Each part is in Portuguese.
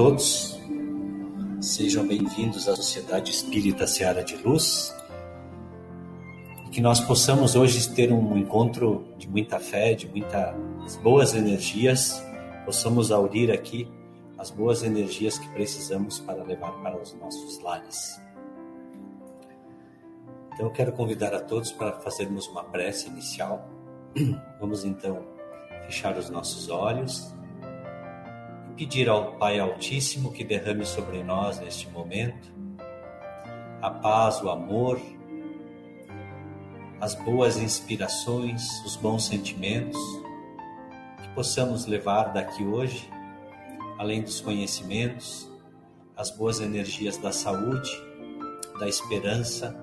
Todos. Sejam bem-vindos à Sociedade Espírita Seara de Luz. E que nós possamos hoje ter um encontro de muita fé, de muitas boas energias, possamos aurir aqui as boas energias que precisamos para levar para os nossos lares. Então eu quero convidar a todos para fazermos uma prece inicial. Vamos então fechar os nossos olhos pedir ao Pai Altíssimo que derrame sobre nós neste momento a paz, o amor, as boas inspirações, os bons sentimentos que possamos levar daqui hoje, além dos conhecimentos, as boas energias da saúde, da esperança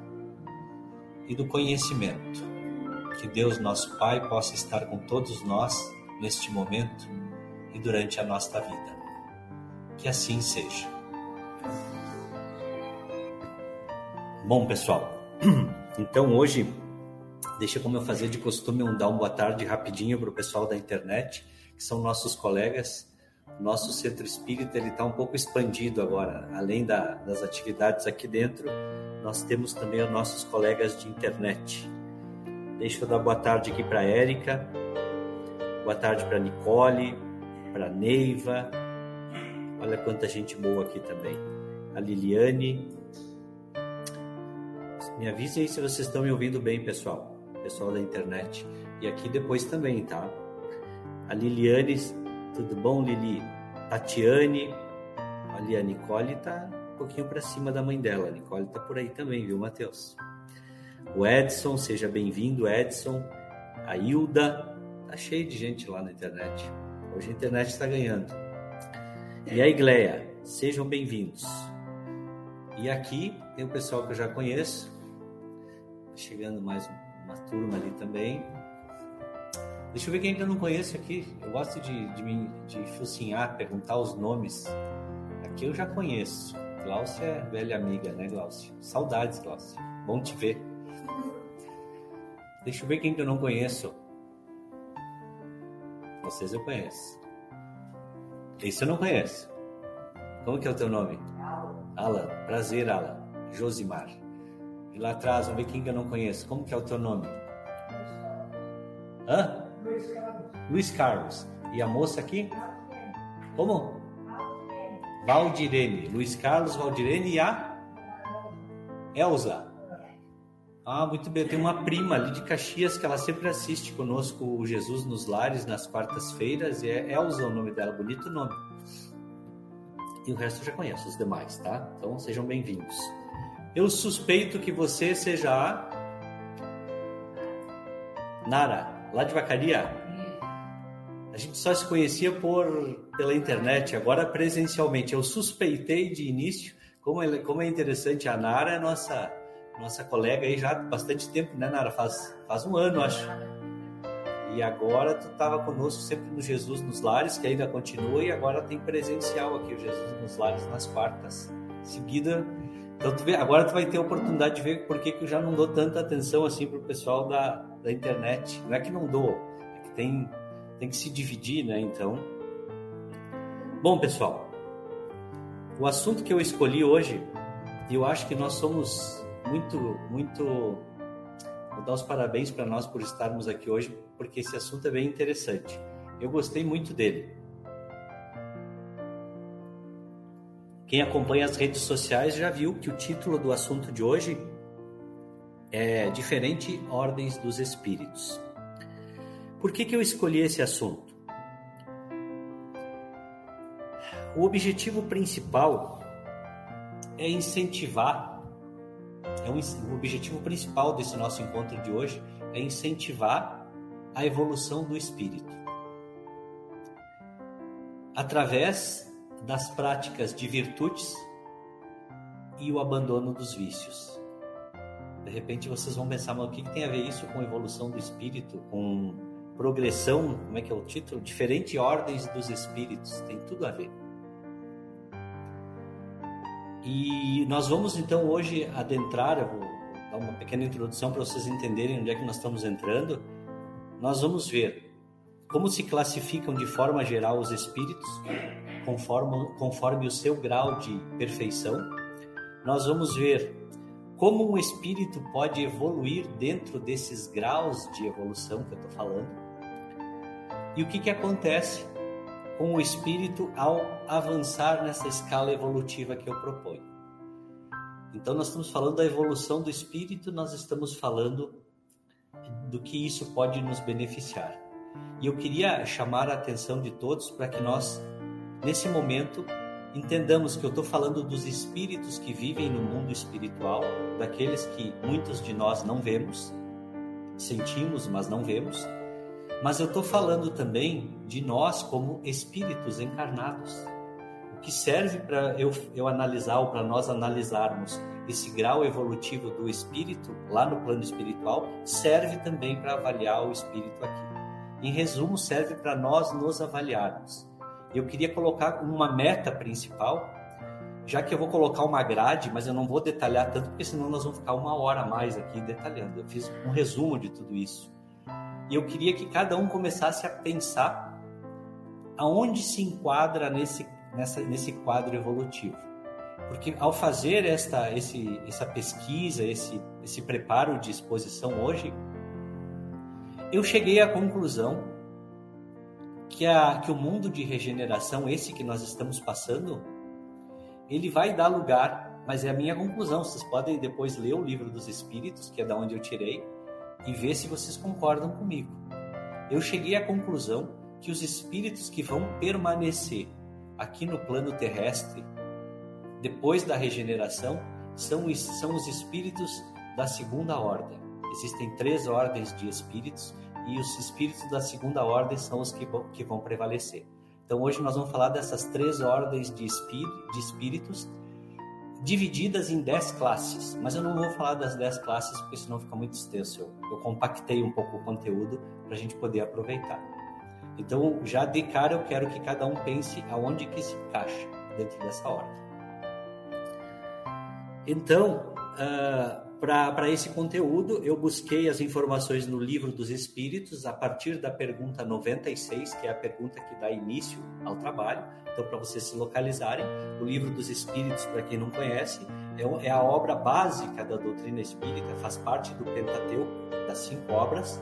e do conhecimento. Que Deus, nosso Pai, possa estar com todos nós neste momento e durante a nossa vida. Que assim seja. Bom, pessoal, então hoje, deixa como eu fazer de costume um dar uma boa tarde rapidinho para o pessoal da internet, que são nossos colegas. Nosso centro espírita está um pouco expandido agora. Além da, das atividades aqui dentro, nós temos também os nossos colegas de internet. Deixa eu dar boa tarde aqui para a Érica, boa tarde para a Nicole, para Neiva. Olha quanta gente boa aqui também. A Liliane. Me avise aí se vocês estão me ouvindo bem, pessoal. Pessoal da internet. E aqui depois também, tá? A Liliane, tudo bom, Lili? Tatiane. Ali a Nicole tá um pouquinho para cima da mãe dela. A Nicole tá por aí também, viu, Matheus? O Edson, seja bem-vindo, Edson. A Hilda, tá cheio de gente lá na internet. Hoje a internet está ganhando. E a Igleia, sejam bem-vindos. E aqui tem o pessoal que eu já conheço. Chegando mais uma turma ali também. Deixa eu ver quem ainda não conheço aqui. Eu gosto de, de, me, de focinhar, perguntar os nomes. Aqui eu já conheço. Glaucia é velha amiga, né, Glaucia? Saudades, Glaucia. Bom te ver. Deixa eu ver quem que eu não conheço. Vocês eu conheço. Esse eu não conheço. Como que é o teu nome? Alan. Prazer, Alan. Josimar. E lá atrás, vamos ver quem que eu não conheço. Como que é o teu nome? Hã? Luiz Carlos. Luiz Carlos. E a moça aqui? Como? Valdirene. Luiz Carlos, Valdirene e a? Elza. Ah, muito bem. Eu tenho uma prima ali de Caxias que ela sempre assiste conosco o Jesus nos Lares nas quartas-feiras e é Elza o nome dela, bonito nome. E o resto eu já conheço, os demais, tá? Então sejam bem-vindos. Eu suspeito que você seja a Nara, lá de Vacaria. A gente só se conhecia por pela internet, agora presencialmente. Eu suspeitei de início, como é, como é interessante, a Nara é nossa nossa colega aí já há bastante tempo, né, Nara? Faz, faz um ano, acho. E agora tu estava conosco sempre no Jesus nos Lares, que ainda continua, e agora tem presencial aqui o Jesus nos Lares nas quartas. Seguida, então tu vê, agora tu vai ter a oportunidade de ver por que, eu já não dou tanta atenção assim pro pessoal da, da internet. Não é que não dou, é que tem, tem que se dividir, né? Então. Bom, pessoal, o assunto que eu escolhi hoje, eu acho que nós somos muito, muito. Vou dar os parabéns para nós por estarmos aqui hoje, porque esse assunto é bem interessante. Eu gostei muito dele. Quem acompanha as redes sociais já viu que o título do assunto de hoje é Diferente Ordens dos Espíritos. Por que, que eu escolhi esse assunto? O objetivo principal é incentivar, é um, o objetivo principal desse nosso encontro de hoje é incentivar a evolução do espírito. Através das práticas de virtudes e o abandono dos vícios. De repente vocês vão pensar, mas o que tem a ver isso com evolução do espírito, com progressão, como é que é o título? Diferentes ordens dos espíritos, tem tudo a ver. E nós vamos então hoje adentrar, eu vou dar uma pequena introdução para vocês entenderem onde é que nós estamos entrando. Nós vamos ver como se classificam de forma geral os espíritos, conforme, conforme o seu grau de perfeição. Nós vamos ver como um espírito pode evoluir dentro desses graus de evolução que eu estou falando. E o que, que acontece com o espírito ao avançar nessa escala evolutiva que eu proponho. Então, nós estamos falando da evolução do espírito, nós estamos falando do que isso pode nos beneficiar. E eu queria chamar a atenção de todos para que nós Nesse momento, entendamos que eu estou falando dos espíritos que vivem no mundo espiritual, daqueles que muitos de nós não vemos, sentimos, mas não vemos. Mas eu estou falando também de nós como espíritos encarnados. O que serve para eu, eu analisar ou para nós analisarmos esse grau evolutivo do espírito lá no plano espiritual serve também para avaliar o espírito aqui. Em resumo, serve para nós nos avaliarmos eu queria colocar uma meta principal, já que eu vou colocar uma grade, mas eu não vou detalhar tanto, porque senão nós vamos ficar uma hora a mais aqui detalhando. Eu fiz um resumo de tudo isso. E eu queria que cada um começasse a pensar aonde se enquadra nesse, nessa, nesse quadro evolutivo. Porque ao fazer esta, esse, essa pesquisa, esse, esse preparo de exposição hoje, eu cheguei à conclusão que, a, que o mundo de regeneração, esse que nós estamos passando, ele vai dar lugar, mas é a minha conclusão. Vocês podem depois ler o livro dos Espíritos, que é da onde eu tirei, e ver se vocês concordam comigo. Eu cheguei à conclusão que os espíritos que vão permanecer aqui no plano terrestre, depois da regeneração, são, são os espíritos da segunda ordem. Existem três ordens de espíritos e os espíritos da segunda ordem são os que vão, que vão prevalecer. Então hoje nós vamos falar dessas três ordens de, de espíritos divididas em dez classes, mas eu não vou falar das dez classes porque senão fica muito extenso. Eu, eu compactei um pouco o conteúdo para a gente poder aproveitar. Então já de cara eu quero que cada um pense aonde que se encaixa dentro dessa ordem. Então, uh, para esse conteúdo, eu busquei as informações no Livro dos Espíritos a partir da pergunta 96, que é a pergunta que dá início ao trabalho. Então, para vocês se localizarem, o Livro dos Espíritos, para quem não conhece, é, é a obra básica da doutrina espírita, faz parte do Pentateuco, das cinco obras,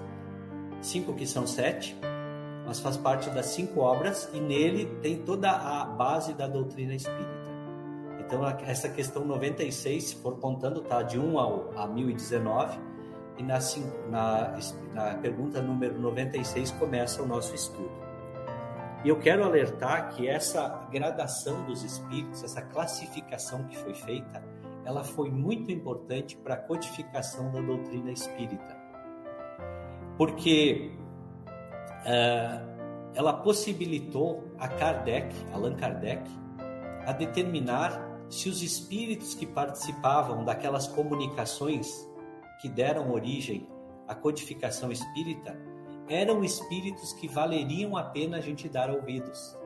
cinco que são sete, mas faz parte das cinco obras e nele tem toda a base da doutrina espírita. Então, essa questão 96, se for contando, tá de 1 ao, a 1019, e na, na, na pergunta número 96 começa o nosso estudo. E eu quero alertar que essa gradação dos espíritos, essa classificação que foi feita, ela foi muito importante para a codificação da doutrina espírita. Porque uh, ela possibilitou a Kardec, Allan Kardec, a determinar se os espíritos que participavam daquelas comunicações que deram origem à codificação espírita eram espíritos que valeriam a pena a gente dar ouvidos.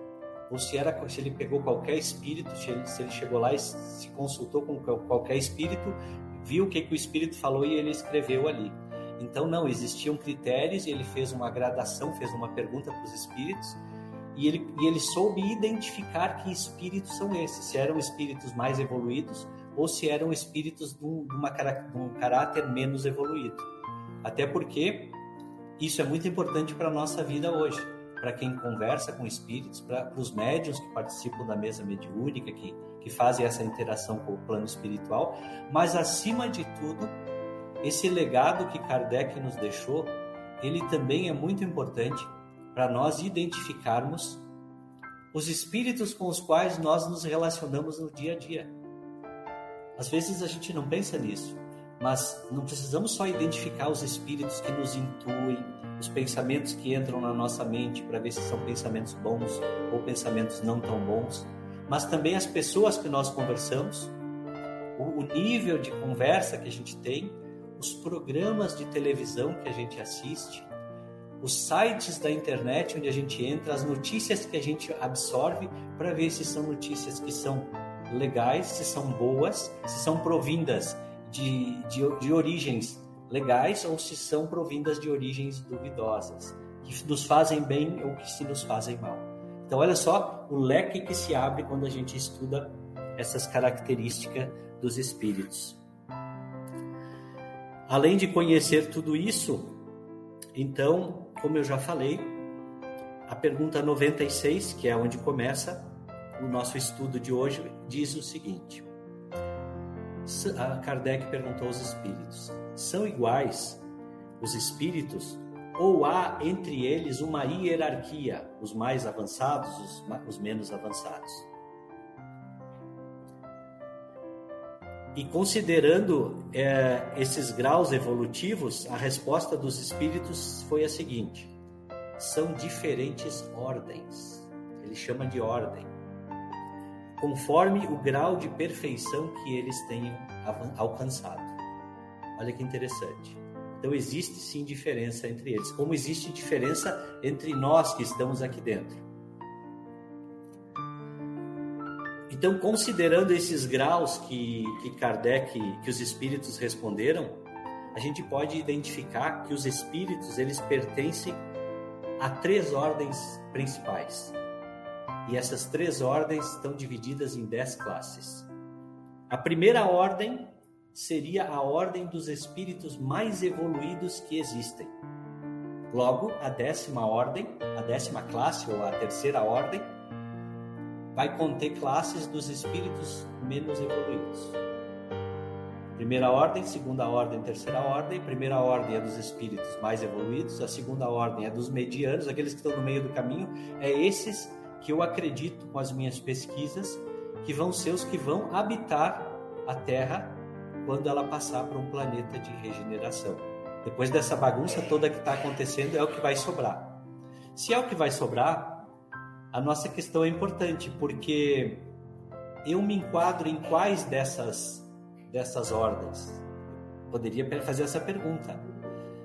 Ou se, era, se ele pegou qualquer espírito, se ele, se ele chegou lá e se consultou com qualquer espírito, viu o que, que o espírito falou e ele escreveu ali. Então, não, existiam critérios e ele fez uma gradação, fez uma pergunta para os espíritos e ele, e ele soube identificar que espíritos são esses, se eram espíritos mais evoluídos ou se eram espíritos de um, caráter menos evoluído. Até porque isso é muito importante para a nossa vida hoje, para quem conversa com espíritos, para os médios que participam da mesa mediúnica, que, que fazem essa interação com o plano espiritual, mas acima de tudo, esse legado que Kardec nos deixou, ele também é muito importante para nós identificarmos os espíritos com os quais nós nos relacionamos no dia a dia. Às vezes a gente não pensa nisso, mas não precisamos só identificar os espíritos que nos intuem, os pensamentos que entram na nossa mente para ver se são pensamentos bons ou pensamentos não tão bons, mas também as pessoas que nós conversamos, o nível de conversa que a gente tem, os programas de televisão que a gente assiste, os sites da internet onde a gente entra, as notícias que a gente absorve para ver se são notícias que são legais, se são boas, se são provindas de, de, de origens legais ou se são provindas de origens duvidosas, que nos fazem bem ou que se nos fazem mal. Então, olha só o leque que se abre quando a gente estuda essas características dos espíritos. Além de conhecer tudo isso, então como eu já falei, a pergunta 96, que é onde começa o nosso estudo de hoje, diz o seguinte: Kardec perguntou aos espíritos: são iguais os espíritos ou há entre eles uma hierarquia, os mais avançados, os, os menos avançados? E considerando é, esses graus evolutivos, a resposta dos espíritos foi a seguinte: são diferentes ordens. Ele chama de ordem, conforme o grau de perfeição que eles tenham alcançado. Olha que interessante. Então existe sim diferença entre eles, como existe diferença entre nós que estamos aqui dentro. Então, considerando esses graus que, que Kardec, que os espíritos responderam, a gente pode identificar que os espíritos eles pertencem a três ordens principais. E essas três ordens estão divididas em dez classes. A primeira ordem seria a ordem dos espíritos mais evoluídos que existem. Logo, a décima ordem, a décima classe ou a terceira ordem vai conter classes dos espíritos menos evoluídos. Primeira ordem, segunda ordem, terceira ordem. Primeira ordem é dos espíritos mais evoluídos, a segunda ordem é dos medianos, aqueles que estão no meio do caminho. É esses que eu acredito com as minhas pesquisas que vão ser os que vão habitar a Terra quando ela passar para um planeta de regeneração. Depois dessa bagunça toda que está acontecendo, é o que vai sobrar. Se é o que vai sobrar, a nossa questão é importante, porque eu me enquadro em quais dessas, dessas ordens? Poderia fazer essa pergunta.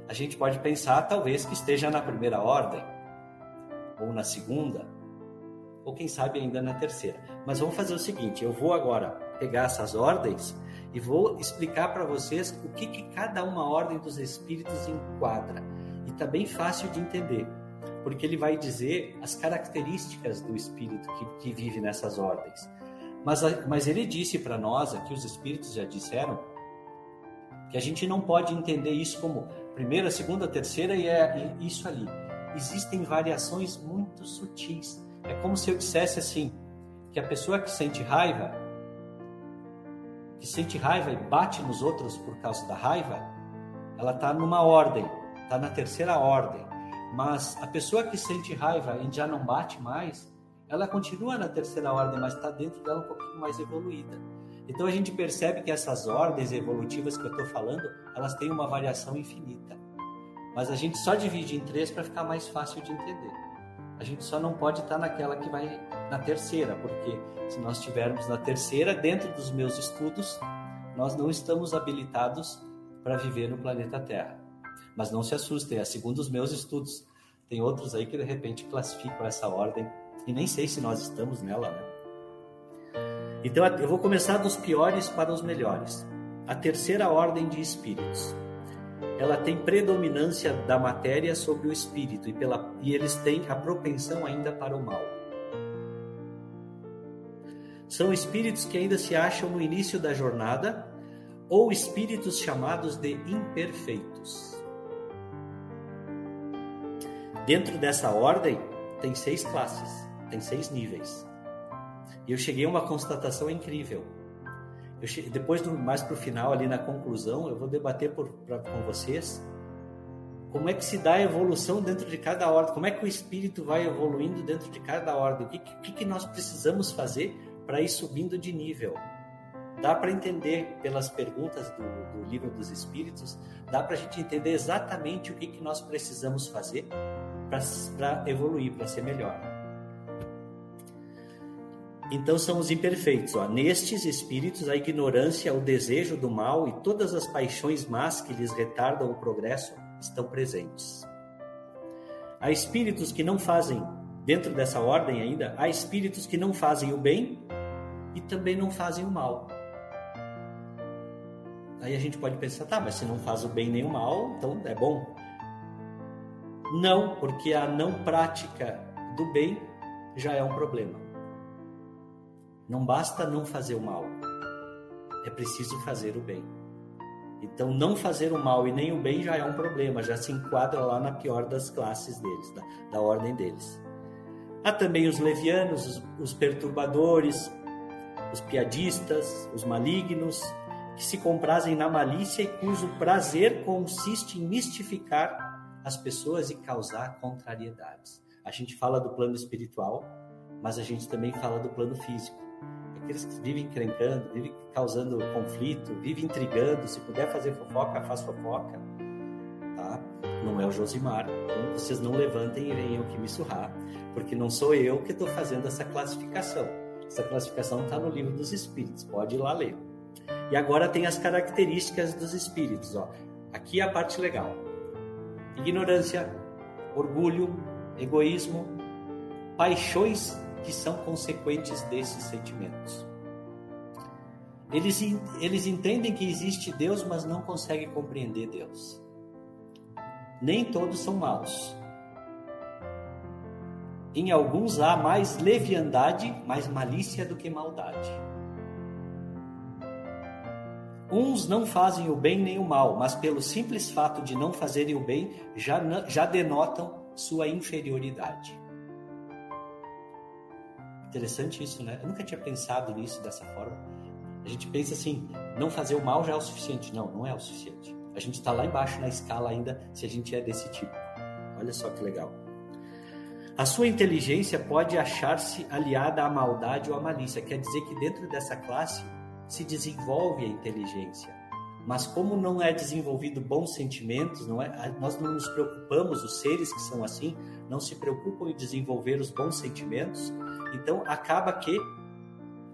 A gente pode pensar, talvez, que esteja na primeira ordem, ou na segunda, ou quem sabe ainda na terceira. Mas vamos fazer o seguinte: eu vou agora pegar essas ordens e vou explicar para vocês o que, que cada uma ordem dos espíritos enquadra. E está bem fácil de entender porque ele vai dizer as características do espírito que, que vive nessas ordens. Mas, mas ele disse para nós, aqui os espíritos já disseram, que a gente não pode entender isso como primeira, segunda, terceira e é isso ali. Existem variações muito sutis. É como se eu dissesse assim, que a pessoa que sente raiva, que sente raiva e bate nos outros por causa da raiva, ela está numa ordem, está na terceira ordem. Mas a pessoa que sente raiva e já não bate mais, ela continua na terceira ordem, mas está dentro dela um pouquinho mais evoluída. Então a gente percebe que essas ordens evolutivas que eu estou falando, elas têm uma variação infinita. Mas a gente só divide em três para ficar mais fácil de entender. A gente só não pode estar tá naquela que vai na terceira, porque se nós estivermos na terceira, dentro dos meus estudos, nós não estamos habilitados para viver no planeta Terra. Mas não se assustem, é segundo os meus estudos. Tem outros aí que de repente classificam essa ordem e nem sei se nós estamos nela, né? Então eu vou começar dos piores para os melhores. A terceira ordem de espíritos. ela tem predominância da matéria sobre o espírito e, pela, e eles têm a propensão ainda para o mal. São espíritos que ainda se acham no início da jornada ou espíritos chamados de imperfeitos. Dentro dessa ordem, tem seis classes, tem seis níveis. E eu cheguei a uma constatação incrível. Cheguei, depois, mais para o final, ali na conclusão, eu vou debater por, pra, com vocês como é que se dá a evolução dentro de cada ordem, como é que o espírito vai evoluindo dentro de cada ordem, o que, que, que nós precisamos fazer para ir subindo de nível. Dá para entender pelas perguntas do, do, livro dos Espíritos, dá para a gente entender exatamente o que, que nós precisamos fazer para evoluir, para ser melhor. Então são os imperfeitos. Ó. Nestes espíritos, a ignorância, o desejo do mal e todas as paixões más que lhes retardam o progresso estão presentes. Há espíritos que não fazem, dentro dessa ordem ainda, há espíritos que não fazem o bem e também não fazem o mal. Aí a gente pode pensar, tá, mas se não faz o bem nem o mal, então é bom. Não, porque a não prática do bem já é um problema. Não basta não fazer o mal, é preciso fazer o bem. Então, não fazer o mal e nem o bem já é um problema, já se enquadra lá na pior das classes deles, da, da ordem deles. Há também os levianos, os, os perturbadores, os piadistas, os malignos, que se comprazem na malícia e cujo prazer consiste em mistificar as pessoas e causar contrariedades. A gente fala do plano espiritual, mas a gente também fala do plano físico. Aqueles que vivem encrencando, vivem causando conflito, vivem intrigando, se puder fazer fofoca, faz fofoca. Tá? Não é o Josimar. Então vocês não levantem e venham aqui me surrar, porque não sou eu que estou fazendo essa classificação. Essa classificação está no livro dos Espíritos, pode ir lá ler. E agora tem as características dos espíritos. Ó. Aqui é a parte legal: ignorância, orgulho, egoísmo, paixões que são consequentes desses sentimentos. Eles, eles entendem que existe Deus, mas não conseguem compreender Deus. Nem todos são maus. Em alguns há mais leviandade, mais malícia do que maldade. Uns não fazem o bem nem o mal, mas pelo simples fato de não fazerem o bem, já, já denotam sua inferioridade. Interessante isso, né? Eu nunca tinha pensado nisso dessa forma. A gente pensa assim, não fazer o mal já é o suficiente. Não, não é o suficiente. A gente está lá embaixo na escala ainda se a gente é desse tipo. Olha só que legal. A sua inteligência pode achar-se aliada à maldade ou à malícia. Quer dizer que dentro dessa classe se desenvolve a inteligência. Mas como não é desenvolvido bons sentimentos, não é, nós não nos preocupamos, os seres que são assim, não se preocupam em desenvolver os bons sentimentos, então acaba que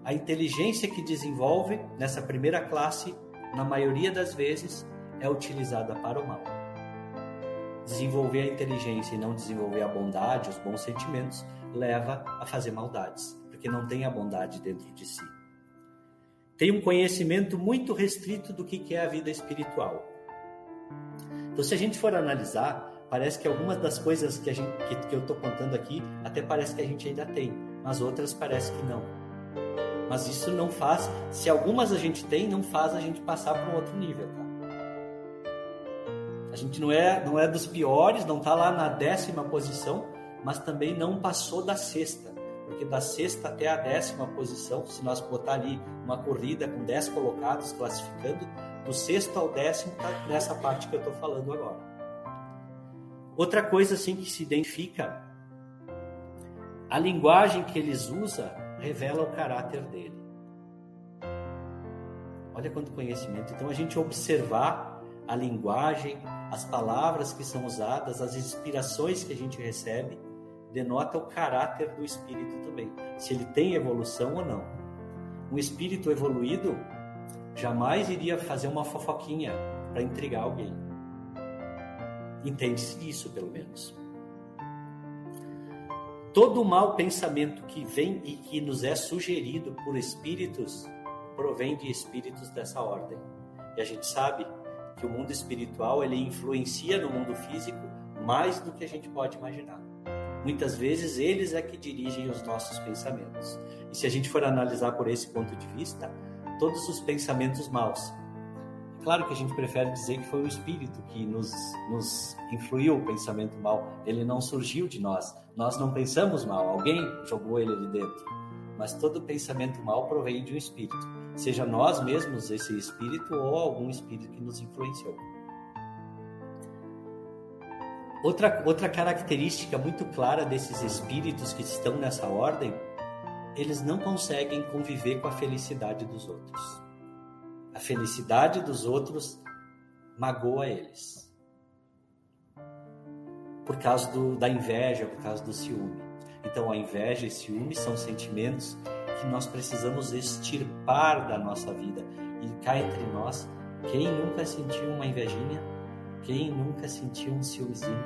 a inteligência que desenvolve nessa primeira classe, na maioria das vezes, é utilizada para o mal desenvolver a inteligência e não desenvolver a bondade, os bons sentimentos, leva a fazer maldades, porque não tem a bondade dentro de si. Tem um conhecimento muito restrito do que é a vida espiritual. Então, se a gente for analisar, parece que algumas das coisas que, gente, que, que eu estou contando aqui, até parece que a gente ainda tem, mas outras parece que não. Mas isso não faz, se algumas a gente tem, não faz a gente passar para um outro nível, tá? A gente não é, não é dos piores, não está lá na décima posição, mas também não passou da sexta. Porque da sexta até a décima posição, se nós botar ali uma corrida com dez colocados classificando, do sexto ao décimo está nessa parte que eu estou falando agora. Outra coisa assim que se identifica, a linguagem que eles usam revela o caráter dele. Olha quanto conhecimento. Então a gente observar a linguagem, as palavras que são usadas, as inspirações que a gente recebe, denota o caráter do espírito também, se ele tem evolução ou não. Um espírito evoluído jamais iria fazer uma fofoquinha para intrigar alguém. Entende-se disso, pelo menos. Todo mau pensamento que vem e que nos é sugerido por espíritos provém de espíritos dessa ordem. E a gente sabe que o mundo espiritual ele influencia no mundo físico mais do que a gente pode imaginar. Muitas vezes eles é que dirigem os nossos pensamentos. E se a gente for analisar por esse ponto de vista, todos os pensamentos maus. Claro que a gente prefere dizer que foi o espírito que nos, nos influiu o pensamento mal. Ele não surgiu de nós. Nós não pensamos mal. Alguém jogou ele ali dentro. Mas todo pensamento mal provém de um espírito. Seja nós mesmos esse espírito ou algum espírito que nos influenciou. Outra, outra característica muito clara desses espíritos que estão nessa ordem, eles não conseguem conviver com a felicidade dos outros. A felicidade dos outros magoa eles. Por causa do, da inveja, por causa do ciúme. Então, a inveja e ciúme são sentimentos que nós precisamos extirpar da nossa vida. E cá entre nós, quem nunca sentiu uma invejinha quem nunca sentiu um ciúmezinho?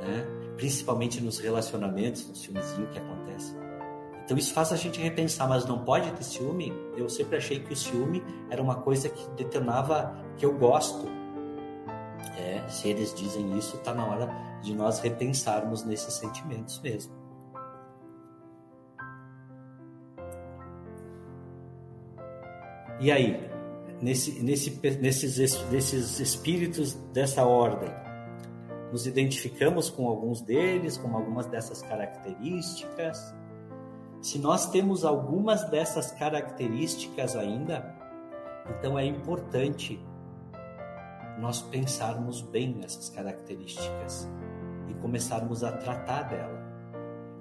Né? Principalmente nos relacionamentos, no ciúmezinho que acontece. Então isso faz a gente repensar, mas não pode ter ciúme? Eu sempre achei que o ciúme era uma coisa que detonava que eu gosto. É, se eles dizem isso, está na hora de nós repensarmos nesses sentimentos mesmo. E aí, nesse, nesse, nesses, nesses espíritos dessa ordem. Nos identificamos com alguns deles, com algumas dessas características. Se nós temos algumas dessas características ainda, então é importante nós pensarmos bem nessas características e começarmos a tratar dela.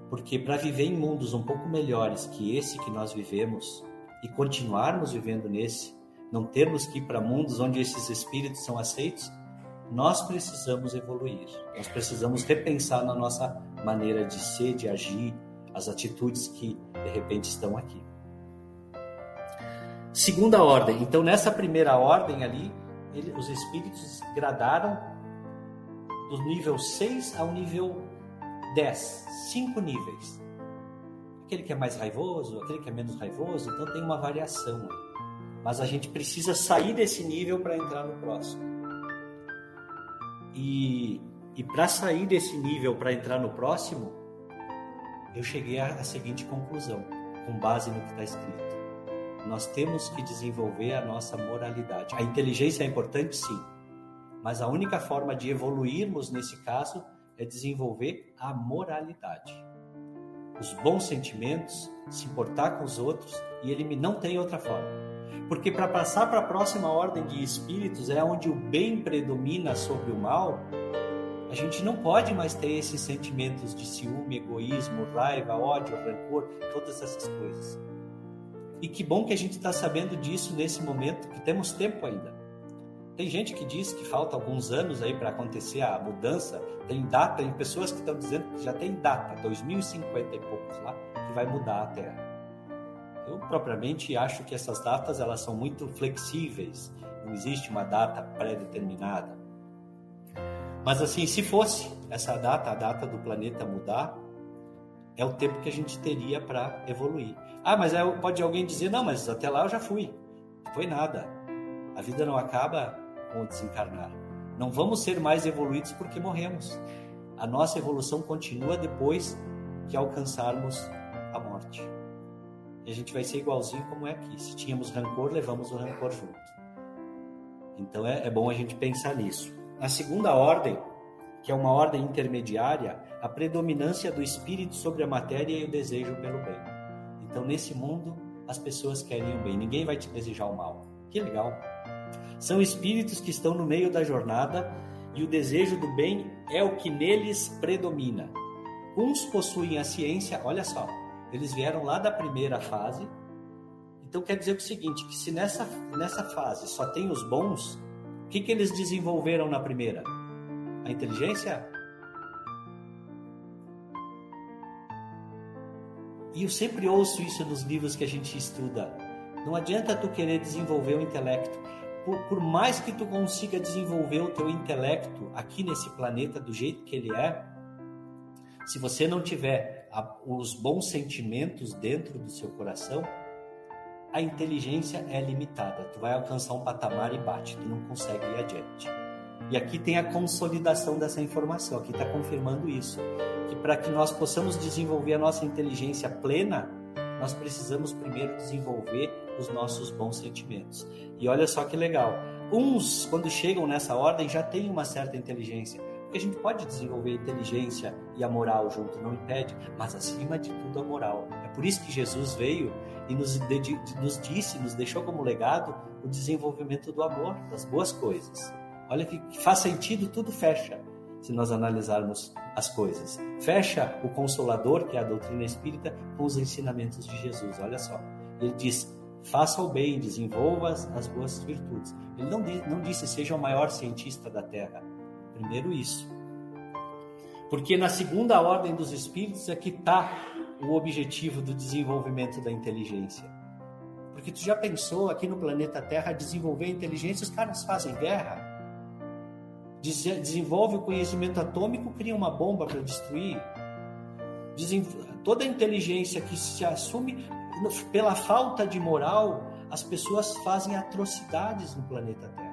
Porque para viver em mundos um pouco melhores que esse que nós vivemos e continuarmos vivendo nesse, não termos que ir para mundos onde esses espíritos são aceitos, nós precisamos evoluir. Nós precisamos repensar na nossa maneira de ser, de agir, as atitudes que de repente estão aqui. Segunda ordem. Então, nessa primeira ordem ali, ele, os espíritos gradaram do nível 6 ao nível 10, cinco níveis. Aquele que é mais raivoso, aquele que é menos raivoso, então tem uma variação aí. Mas a gente precisa sair desse nível para entrar no próximo. E, e para sair desse nível para entrar no próximo, eu cheguei à, seguinte conclusão, com base no que está escrito. Nós temos que desenvolver a nossa moralidade. A inteligência é importante, sim, mas a única forma de evoluirmos nesse caso é desenvolver a moralidade. Os bons sentimentos, se importar com os outros e ele não tem outra forma. Porque para passar para a próxima ordem de espíritos é onde o bem predomina sobre o mal, a gente não pode mais ter esses sentimentos de ciúme, egoísmo, raiva, ódio, rancor, todas essas coisas. E que bom que a gente está sabendo disso nesse momento, que temos tempo ainda. Tem gente que diz que falta alguns anos aí para acontecer a mudança, tem data, tem pessoas que estão dizendo que já tem data, 2050 e poucos lá, que vai mudar a Terra. Eu propriamente acho que essas datas elas são muito flexíveis, não existe uma data pré-determinada. Mas assim, se fosse essa data, a data do planeta mudar, é o tempo que a gente teria para evoluir. Ah, mas pode alguém dizer, não, mas até lá eu já fui. Não foi nada. A vida não acaba com desencarnar. Não vamos ser mais evoluídos porque morremos. A nossa evolução continua depois que alcançarmos a morte. E a gente vai ser igualzinho como é aqui. Se tínhamos rancor, levamos o rancor junto. Então é, é bom a gente pensar nisso. A segunda ordem, que é uma ordem intermediária, a predominância do espírito sobre a matéria e o desejo pelo bem. Então nesse mundo as pessoas querem o bem, ninguém vai te desejar o mal. Que legal. São espíritos que estão no meio da jornada e o desejo do bem é o que neles predomina. Uns possuem a ciência, olha só, eles vieram lá da primeira fase. Então quer dizer o seguinte, que se nessa, nessa fase só tem os bons, o que, que eles desenvolveram na primeira? A inteligência? E eu sempre ouço isso nos livros que a gente estuda. Não adianta tu querer desenvolver o intelecto. Por, por, mais que tu consiga desenvolver o teu intelecto aqui nesse planeta do jeito que ele é, se você não tiver os bons sentimentos dentro do seu coração, a inteligência é limitada. Tu vai alcançar um patamar e bate, tu não consegue ir adiante. E aqui tem a consolidação dessa informação, aqui está confirmando isso. Que para que nós possamos desenvolver a nossa inteligência plena, nós precisamos primeiro desenvolver os nossos bons sentimentos. E olha só que legal. Uns, quando chegam nessa ordem, já têm uma certa inteligência. Porque a gente pode desenvolver a inteligência e a moral junto, não impede, mas acima de tudo a moral. É por isso que Jesus veio e nos, nos disse, nos deixou como legado o desenvolvimento do amor, das boas coisas. Olha que faz sentido, tudo fecha se nós analisarmos as coisas. Fecha o Consolador, que é a doutrina espírita, com os ensinamentos de Jesus. Olha só. Ele diz: faça o bem, desenvolva as, as boas virtudes. Ele não, não disse seja o maior cientista da Terra. Primeiro isso. Porque na segunda ordem dos espíritos é que está o objetivo do desenvolvimento da inteligência. Porque tu já pensou aqui no planeta Terra desenvolver inteligência, os caras fazem guerra desenvolve o conhecimento atômico, cria uma bomba para destruir. Toda a inteligência que se assume pela falta de moral, as pessoas fazem atrocidades no planeta Terra.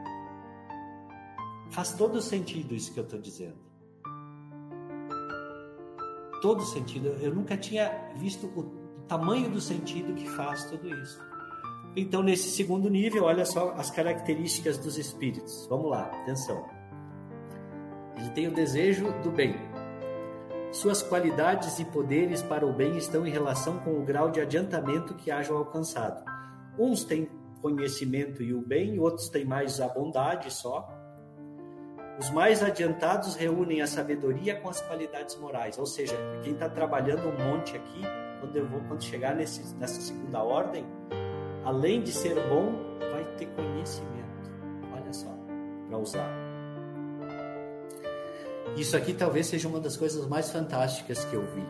Faz todo sentido isso que eu estou dizendo. Todo sentido. Eu nunca tinha visto o tamanho do sentido que faz tudo isso. Então, nesse segundo nível, olha só as características dos espíritos. Vamos lá, atenção. Ele tem o desejo do bem. Suas qualidades e poderes para o bem estão em relação com o grau de adiantamento que hajam alcançado. Uns têm conhecimento e o bem, outros têm mais a bondade só. Os mais adiantados reúnem a sabedoria com as qualidades morais, ou seja, quem está trabalhando um monte aqui, quando eu vou quando chegar nesse, nessa segunda ordem, além de ser bom, vai ter conhecimento. Olha só, para usar. Isso aqui talvez seja uma das coisas mais fantásticas que eu vi.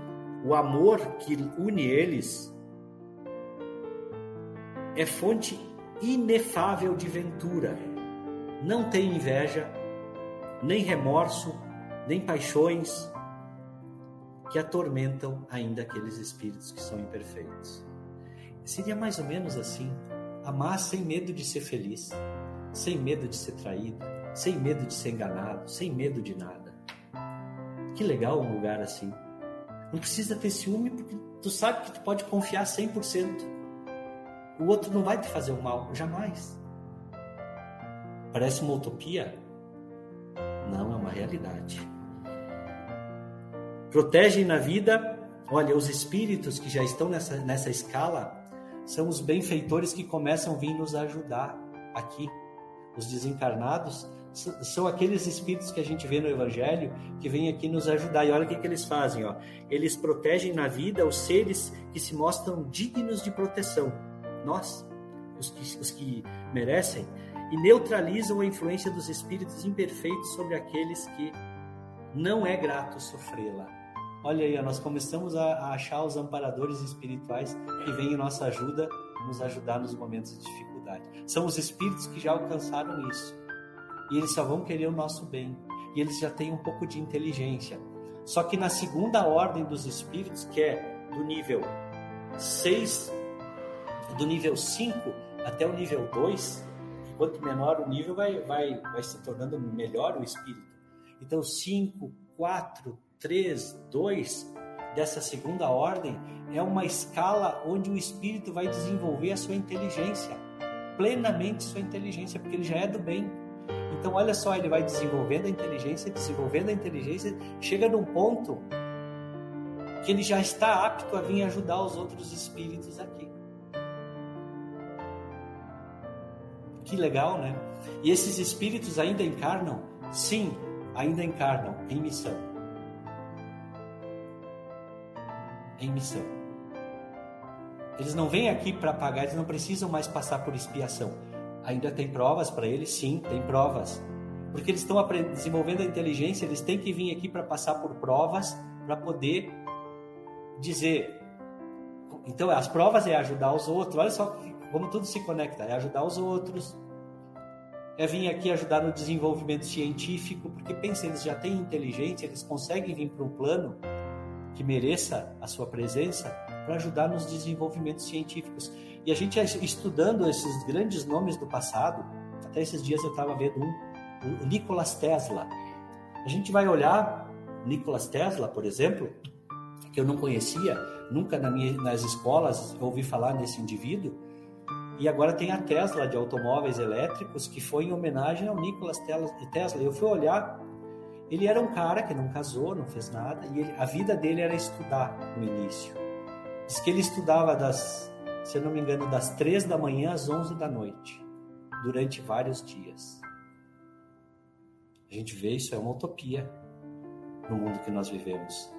O amor que une eles é fonte inefável de ventura. Não tem inveja, nem remorso, nem paixões que atormentam ainda aqueles espíritos que são imperfeitos. Seria mais ou menos assim: amar sem medo de ser feliz, sem medo de ser traído, sem medo de ser enganado, sem medo de nada. Que legal um lugar assim. Não precisa ter ciúme porque tu sabe que tu pode confiar 100%. O outro não vai te fazer o mal, jamais. Parece uma utopia? Não, é uma realidade. Protegem na vida, olha, os espíritos que já estão nessa, nessa escala são os benfeitores que começam a vir nos ajudar aqui. Os desencarnados são aqueles espíritos que a gente vê no Evangelho que vêm aqui nos ajudar. E olha o que, que eles fazem: ó. eles protegem na vida os seres que se mostram dignos de proteção, nós, os que, os que merecem, e neutralizam a influência dos espíritos imperfeitos sobre aqueles que não é grato sofrê-la. Olha aí, nós começamos a achar os amparadores espirituais que vêm em nossa ajuda, nos ajudar nos momentos de dificuldade. São os espíritos que já alcançaram isso e eles só vão querer o nosso bem. E eles já têm um pouco de inteligência. Só que na segunda ordem dos espíritos, que é do nível 6, do nível 5 até o nível 2, quanto menor o nível, vai, vai, vai se tornando melhor o espírito. Então, 5, 4, 3, 2 dessa segunda ordem é uma escala onde o espírito vai desenvolver a sua inteligência, plenamente sua inteligência, porque ele já é do bem. Então, olha só, ele vai desenvolvendo a inteligência, desenvolvendo a inteligência, chega num ponto que ele já está apto a vir ajudar os outros espíritos aqui. Que legal, né? E esses espíritos ainda encarnam? Sim, ainda encarnam em missão. Em missão. Eles não vêm aqui para pagar, eles não precisam mais passar por expiação Ainda tem provas para eles? Sim, tem provas. Porque eles estão desenvolvendo a inteligência, eles têm que vir aqui para passar por provas para poder dizer. Então, as provas é ajudar os outros. Olha só como tudo se conecta: é ajudar os outros, é vir aqui ajudar no desenvolvimento científico, porque pensa, eles já têm inteligência, eles conseguem vir para um plano que mereça a sua presença, para ajudar nos desenvolvimentos científicos. E a gente estudando esses grandes nomes do passado, até esses dias eu estava vendo um, o Nikolas Tesla. A gente vai olhar Nikolas Tesla, por exemplo, que eu não conhecia, nunca na minha, nas escolas ouvi falar nesse indivíduo, e agora tem a Tesla de automóveis elétricos, que foi em homenagem ao Nikola Tesla. Eu fui olhar, ele era um cara que não casou, não fez nada, e ele, a vida dele era estudar no início. Diz que ele estudava das, se eu não me engano, das três da manhã às onze da noite, durante vários dias. A gente vê isso é uma utopia no mundo que nós vivemos.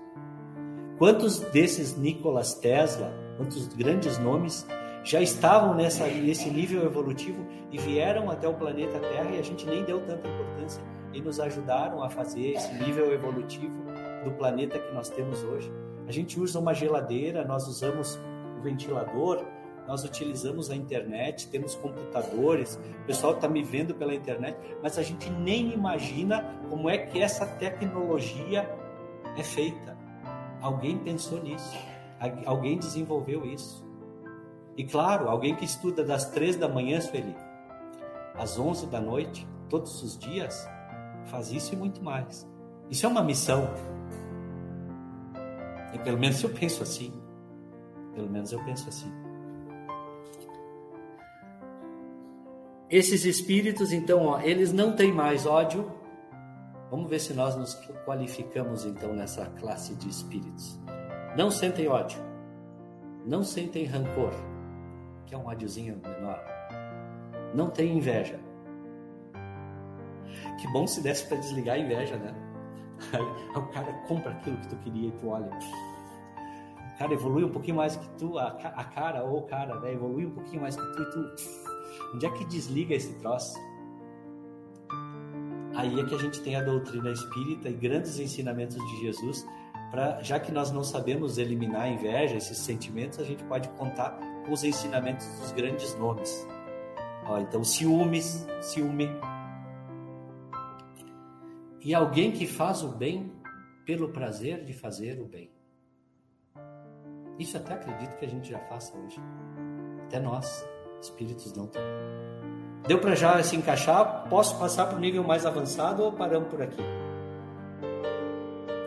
Quantos desses Nikola Tesla, quantos grandes nomes já estavam nessa, nesse nível evolutivo e vieram até o planeta Terra e a gente nem deu tanta importância e nos ajudaram a fazer esse nível evolutivo do planeta que nós temos hoje. A gente usa uma geladeira, nós usamos o ventilador, nós utilizamos a internet, temos computadores, o pessoal está me vendo pela internet, mas a gente nem imagina como é que essa tecnologia é feita. Alguém pensou nisso, alguém desenvolveu isso. E claro, alguém que estuda das três da manhã, Sueli, às onze da noite, todos os dias, faz isso e muito mais. Isso é uma missão. E pelo menos eu penso assim. Pelo menos eu penso assim. Esses espíritos, então, ó, eles não têm mais ódio. Vamos ver se nós nos qualificamos então nessa classe de espíritos. Não sentem ódio, não sentem rancor, que é um ódiozinho menor. Não tem inveja. Que bom se desse para desligar a inveja, né? O cara compra aquilo que tu queria e tu olha. O cara evolui um pouquinho mais que tu, a, a cara ou o cara, né? Evolui um pouquinho mais que tu e tu. Onde é que desliga esse troço? Aí é que a gente tem a doutrina espírita e grandes ensinamentos de Jesus para já que nós não sabemos eliminar a inveja, esses sentimentos, a gente pode contar com os ensinamentos dos grandes nomes. Ó, então, ciúmes, ciúme. E alguém que faz o bem pelo prazer de fazer o bem. Isso até acredito que a gente já faça hoje. Até nós, espíritos não tem. Deu para já se encaixar? Posso passar para o nível mais avançado ou paramos por aqui?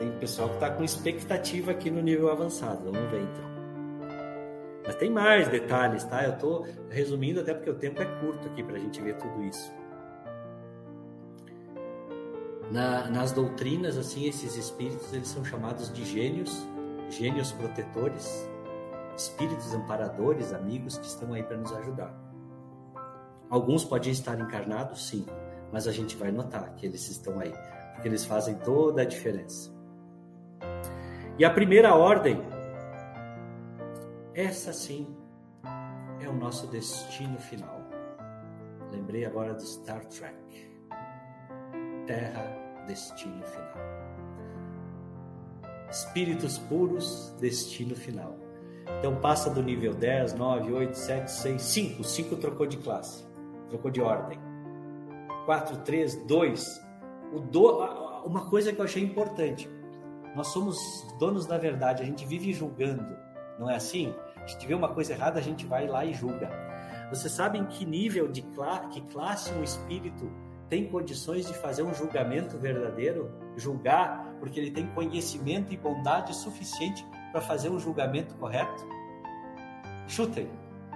Tem pessoal que está com expectativa aqui no nível avançado. Vamos ver então. Mas tem mais detalhes, tá? Eu estou resumindo até porque o tempo é curto aqui para a gente ver tudo isso. Na, nas doutrinas, assim, esses espíritos eles são chamados de gênios, gênios protetores, espíritos amparadores, amigos que estão aí para nos ajudar. Alguns podem estar encarnados, sim, mas a gente vai notar que eles estão aí, porque eles fazem toda a diferença. E a primeira ordem essa sim é o nosso destino final. Lembrei agora do Star Trek. Terra, destino final. Espíritos puros, destino final. Então passa do nível 10, 9, 8, 7, 6, 5. 5 trocou de classe, trocou de ordem. 4, 3, 2. O do... Uma coisa que eu achei importante: nós somos donos da verdade, a gente vive julgando não é assim? Gente vê uma coisa errada, a gente vai lá e julga. Você sabe em que nível de cla que classe um espírito tem condições de fazer um julgamento verdadeiro? Julgar porque ele tem conhecimento e bondade suficiente para fazer um julgamento correto? Chutem,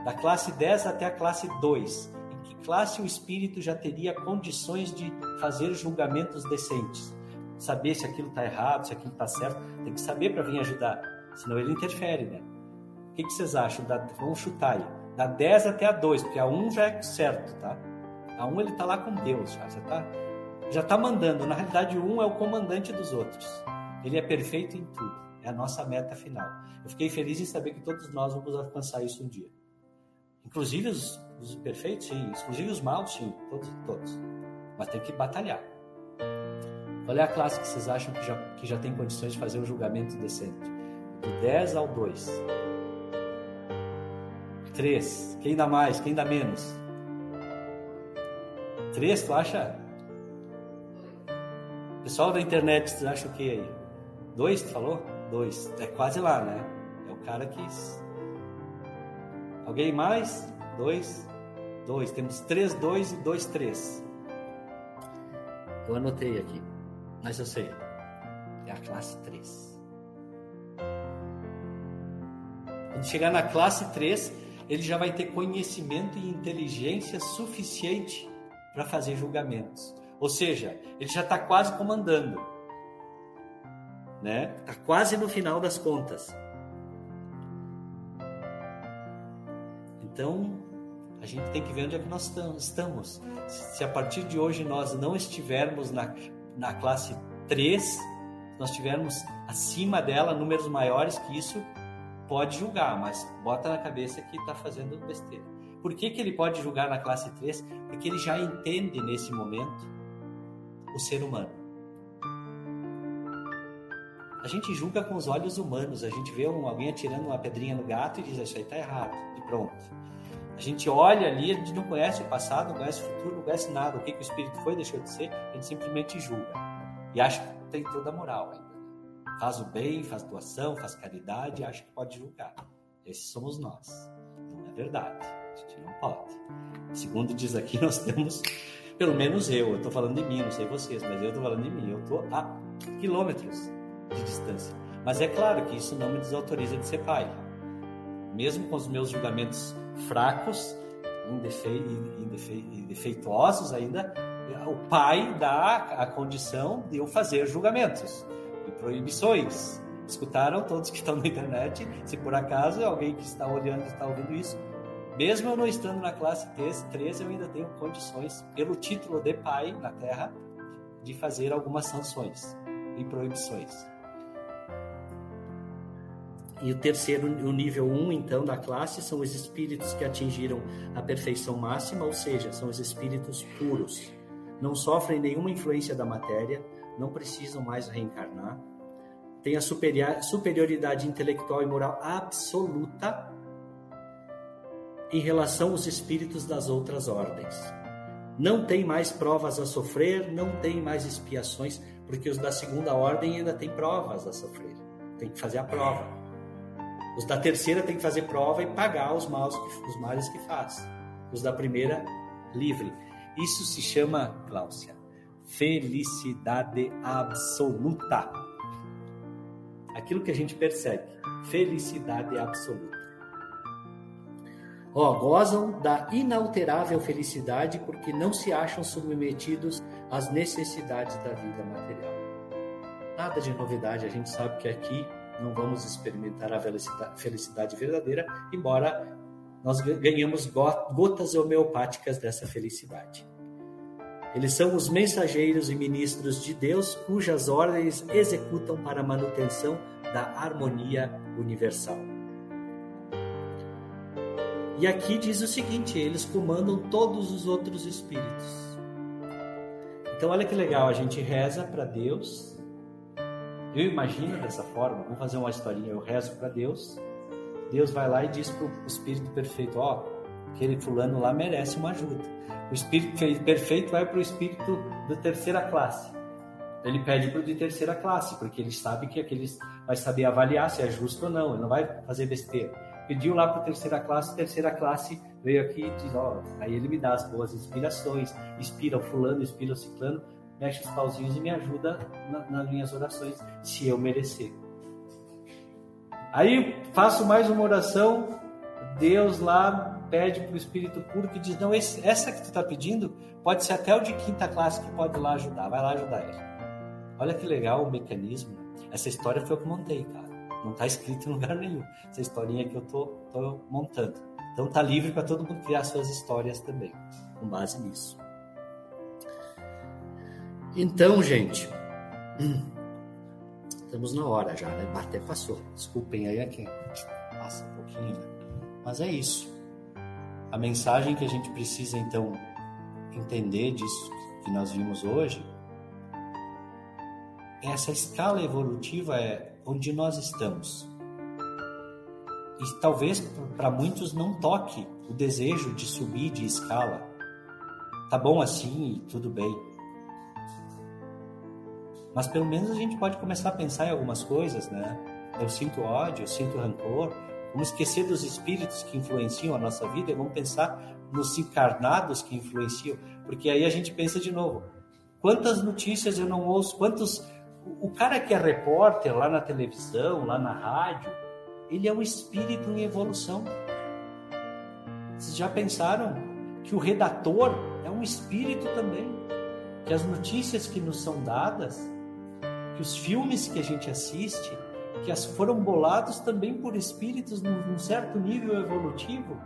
da classe 10 até a classe 2, em que classe o espírito já teria condições de fazer julgamentos decentes? Saber se aquilo está errado, se aquilo está certo, tem que saber para vir ajudar, senão ele interfere, né? que, que vocês acham? Da, vamos chutar aí. Da 10 até a 2, porque a 1 já é certo, tá? A 1 ele tá lá com Deus, já, já tá, já tá mandando. Na realidade, o 1 é o comandante dos outros. Ele é perfeito em tudo. É a nossa meta final. Eu fiquei feliz em saber que todos nós vamos alcançar isso um dia. Inclusive os, os perfeitos, sim. Inclusive os maus, sim. Todos, todos. Mas tem que batalhar. Qual é a classe que vocês acham que já, que já tem condições de fazer um julgamento decente? Do 10 ao 2. Três. Quem dá mais? Quem dá menos? Três, tu acha? Pessoal da internet, tu acha o que aí? Dois, tu falou? Dois. É quase lá, né? É o cara que Alguém mais? Dois? Dois. Temos três, dois e dois, três. Eu anotei aqui, mas eu sei. É a classe 3. Quando chegar na classe 3, ele já vai ter conhecimento e inteligência suficiente para fazer julgamentos. Ou seja, ele já está quase comandando. Né? Está quase no final das contas. Então, a gente tem que ver onde é que nós estamos. Se a partir de hoje nós não estivermos na, na classe 3, nós estivermos acima dela, números maiores que isso, pode julgar, mas bota na cabeça que está fazendo besteira. Por que, que ele pode julgar na classe 3? Porque ele já entende nesse momento o ser humano. A gente julga com os olhos humanos, a gente vê um, alguém atirando uma pedrinha no gato e diz: Isso aí está errado, e pronto. A gente olha ali, a gente não conhece o passado, não conhece o futuro, não conhece nada. O que, que o espírito foi, deixou de ser, a gente simplesmente julga. E acha que tem toda a moral ainda. Faz o bem, faz doação, faz caridade, acha que pode julgar. Esses somos nós. Não é verdade. A gente não pode. Segundo diz aqui, nós temos, pelo menos eu, eu estou falando de mim, não sei vocês, mas eu estou falando de mim. Eu estou a quilômetros de distância. Mas é claro que isso não me desautoriza de ser pai. Mesmo com os meus julgamentos fracos, indefeituosos ainda, o pai dá a condição de eu fazer julgamentos e proibições. Escutaram todos que estão na internet? Se por acaso alguém que está olhando está ouvindo isso, mesmo eu não estando na classe 13, eu ainda tenho condições, pelo título de pai na Terra, de fazer algumas sanções e proibições. E o terceiro, o nível 1, um, então, da classe, são os espíritos que atingiram a perfeição máxima, ou seja, são os espíritos puros. Não sofrem nenhuma influência da matéria, não precisam mais reencarnar, têm a superioridade intelectual e moral absoluta em relação aos espíritos das outras ordens. Não tem mais provas a sofrer, não tem mais expiações, porque os da segunda ordem ainda têm provas a sofrer. Tem que fazer a prova. Os da terceira têm que fazer prova e pagar os, maus, os males que faz. Os da primeira, livre. Isso se chama, Cláudia, felicidade absoluta. Aquilo que a gente percebe, felicidade absoluta. Ó, gozam da inalterável felicidade porque não se acham submetidos às necessidades da vida material. Nada de novidade, a gente sabe que aqui não vamos experimentar a felicidade verdadeira, embora nós ganhamos gotas homeopáticas dessa felicidade. Eles são os mensageiros e ministros de Deus cujas ordens executam para a manutenção da harmonia universal. E aqui diz o seguinte: eles comandam todos os outros espíritos. Então, olha que legal, a gente reza para Deus eu imagino dessa forma, vamos fazer uma historinha, eu rezo para Deus, Deus vai lá e diz para o Espírito Perfeito, ó, oh, aquele fulano lá merece uma ajuda. O Espírito Perfeito vai para o Espírito de terceira classe. Ele pede para o de terceira classe, porque ele sabe que aqueles vai saber avaliar se é justo ou não, ele não vai fazer besteira. Pediu lá para a terceira classe, terceira classe veio aqui e diz, ó, oh, aí ele me dá as boas inspirações, inspira o fulano, inspira o ciclano, mexe os pauzinhos e me ajuda na, nas minhas orações, se eu merecer. Aí faço mais uma oração, Deus lá pede para o Espírito Puro que diz: Não, esse, essa que tu está pedindo pode ser até o de quinta classe que pode ir lá ajudar, vai lá ajudar ele. Olha que legal o mecanismo. Essa história foi eu que montei, cara. Não está escrito em lugar nenhum. Essa historinha que eu tô, tô montando. Então tá livre para todo mundo criar suas histórias também, com base nisso. Então, gente, estamos na hora já, né? Até passou. Desculpem aí aqui. Passa um pouquinho. Né? Mas é isso. A mensagem que a gente precisa, então, entender disso que nós vimos hoje, essa escala evolutiva é onde nós estamos. E talvez para muitos não toque o desejo de subir de escala. Tá bom assim e tudo bem. Mas pelo menos a gente pode começar a pensar em algumas coisas, né? Eu sinto ódio, eu sinto rancor Vamos esquecer dos espíritos que influenciam a nossa vida e vamos pensar nos encarnados que influenciam, porque aí a gente pensa de novo. Quantas notícias eu não ouço, quantos o cara que é repórter lá na televisão, lá na rádio, ele é um espírito em evolução. Vocês já pensaram que o redator é um espírito também? Que as notícias que nos são dadas, que os filmes que a gente assiste, que foram bolados também por espíritos num certo nível evolutivo,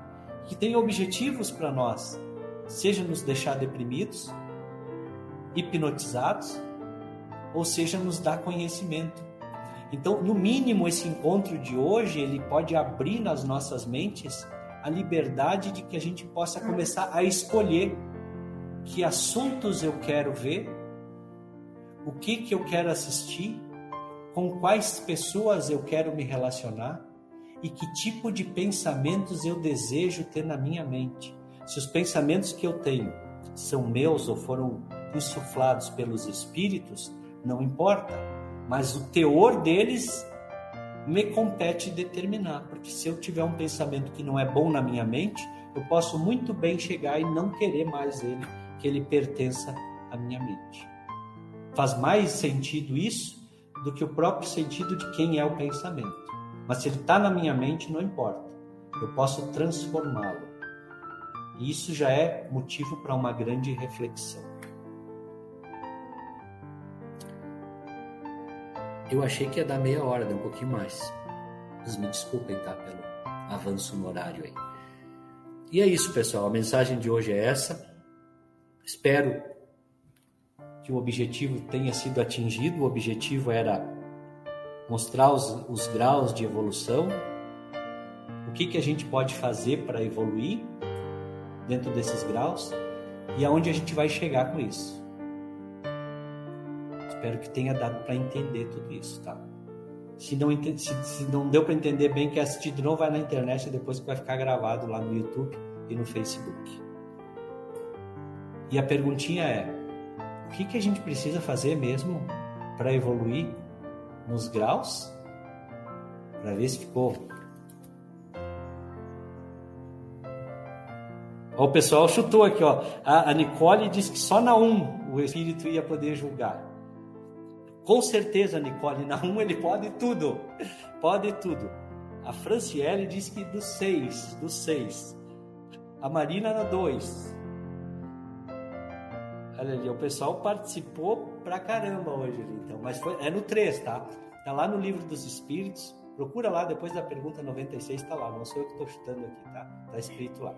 que têm objetivos para nós, seja nos deixar deprimidos, hipnotizados, ou seja nos dar conhecimento. Então, no mínimo, esse encontro de hoje ele pode abrir nas nossas mentes a liberdade de que a gente possa começar a escolher que assuntos eu quero ver, o que que eu quero assistir com quais pessoas eu quero me relacionar e que tipo de pensamentos eu desejo ter na minha mente. Se os pensamentos que eu tenho são meus ou foram insuflados pelos espíritos, não importa, mas o teor deles me compete determinar, porque se eu tiver um pensamento que não é bom na minha mente, eu posso muito bem chegar e não querer mais ele, que ele pertença à minha mente. Faz mais sentido isso do que o próprio sentido de quem é o pensamento. Mas se ele está na minha mente, não importa. Eu posso transformá-lo. E isso já é motivo para uma grande reflexão. Eu achei que ia dar meia hora, deu um pouquinho mais. Mas me desculpem, tá? Pelo avanço no horário aí. E é isso, pessoal. A mensagem de hoje é essa. Espero que o objetivo tenha sido atingido. O objetivo era mostrar os, os graus de evolução, o que, que a gente pode fazer para evoluir dentro desses graus e aonde a gente vai chegar com isso. Espero que tenha dado para entender tudo isso, tá? Se não, se, se não deu para entender bem, quer assistir de novo, vai na internet e depois vai ficar gravado lá no YouTube e no Facebook. E a perguntinha é: o que, que a gente precisa fazer mesmo para evoluir nos graus? Para ver se ficou. O pessoal chutou aqui, ó. A, a Nicole disse que só na 1 o espírito ia poder julgar. Com certeza, Nicole, na 1 ele pode tudo. Pode tudo. A Franciele disse que do 6, do 6. A Marina na 2. Olha ali, o pessoal participou pra caramba hoje ali, então. Mas foi, é no 3, tá? Tá lá no livro dos Espíritos. Procura lá, depois da pergunta 96, tá lá. Não sou eu que estou chutando aqui, tá? Tá escrito lá.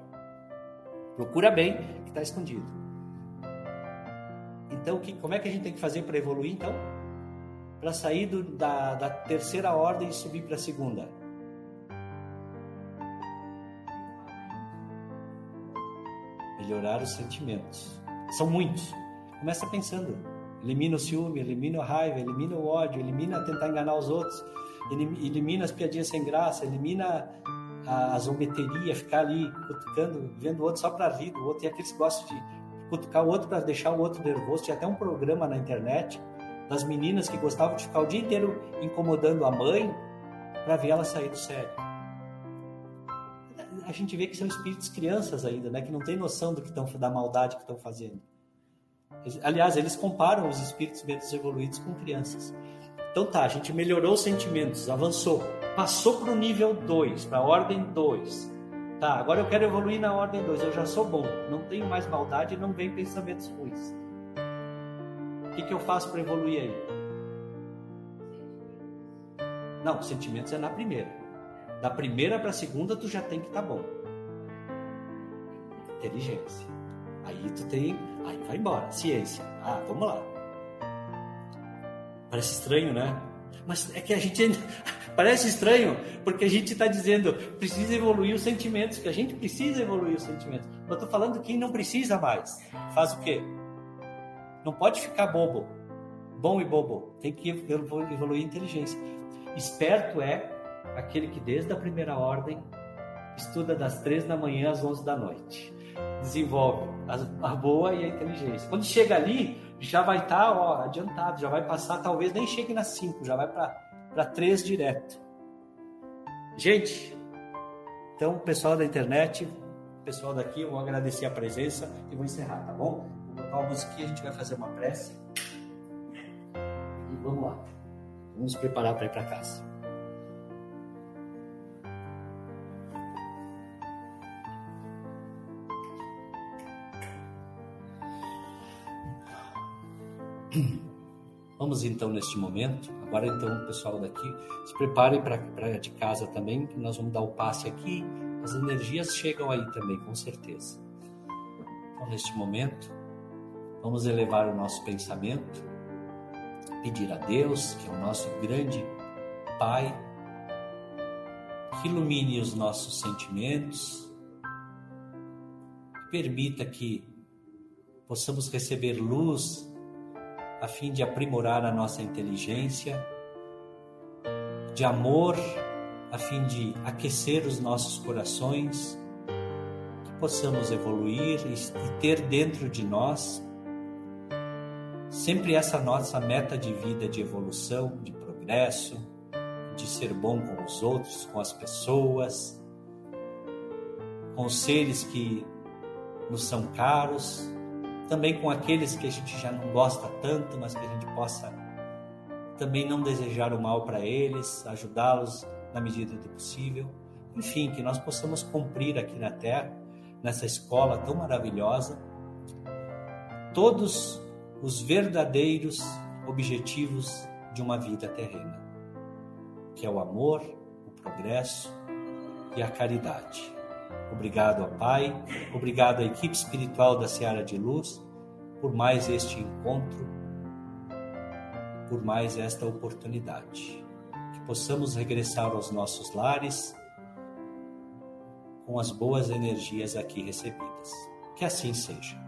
Procura bem, que está escondido. Então, que, como é que a gente tem que fazer para evoluir, então? Para sair do, da, da terceira ordem e subir para a segunda. Melhorar os sentimentos. São muitos. Começa pensando. Elimina o ciúme, elimina a raiva, elimina o ódio, elimina tentar enganar os outros, elimina as piadinhas sem graça, elimina a, a zombeteria, ficar ali cutucando, vendo o outro só para rir do outro. E aqueles que gostam de cutucar o outro para deixar o outro nervoso. Tinha até um programa na internet das meninas que gostavam de ficar o dia inteiro incomodando a mãe para ver ela sair do sério. A gente vê que são espíritos crianças ainda, né? Que não tem noção do que estão da maldade que estão fazendo. Aliás, eles comparam os espíritos menos evoluídos com crianças. Então tá, a gente melhorou os sentimentos, avançou, passou para o nível 2, para a ordem 2. Tá, agora eu quero evoluir na ordem 2, eu já sou bom, não tenho mais maldade e não vem pensamentos ruins. O que, que eu faço para evoluir aí? Não, sentimentos é na primeira. Da primeira para a segunda tu já tem que estar tá bom. Inteligência. Aí tu tem, aí vai embora, ciência. Ah, vamos lá. Parece estranho, né? Mas é que a gente ainda... parece estranho porque a gente está dizendo precisa evoluir os sentimentos, que a gente precisa evoluir os sentimentos. Eu estou falando quem não precisa mais faz o quê? Não pode ficar bobo, bom e bobo. Tem que evoluir a inteligência. Esperto é aquele que desde a primeira ordem estuda das três da manhã às onze da noite. Desenvolve a boa e a inteligência. Quando chega ali, já vai estar tá, adiantado, já vai passar, talvez nem chegue nas 5, já vai para 3 direto. Gente, Então, pessoal da internet, pessoal daqui, eu vou agradecer a presença e vou encerrar, tá bom? Vou botar uma musiquinha, a gente vai fazer uma prece. E vamos lá. Vamos nos preparar para ir para casa. Vamos então neste momento. Agora então, pessoal daqui, se preparem para de casa também, que nós vamos dar o passe aqui. As energias chegam aí também, com certeza. Então, neste momento, vamos elevar o nosso pensamento, pedir a Deus, que é o nosso grande Pai, que ilumine os nossos sentimentos, que permita que possamos receber luz a fim de aprimorar a nossa inteligência, de amor, a fim de aquecer os nossos corações, que possamos evoluir e ter dentro de nós sempre essa nossa meta de vida de evolução, de progresso, de ser bom com os outros, com as pessoas, com os seres que nos são caros, também com aqueles que a gente já não gosta tanto, mas que a gente possa também não desejar o mal para eles, ajudá-los na medida do possível. Enfim, que nós possamos cumprir aqui na Terra, nessa escola tão maravilhosa, todos os verdadeiros objetivos de uma vida terrena, que é o amor, o progresso e a caridade. Obrigado ao Pai, obrigado à equipe espiritual da Seara de Luz por mais este encontro, por mais esta oportunidade. Que possamos regressar aos nossos lares com as boas energias aqui recebidas. Que assim seja.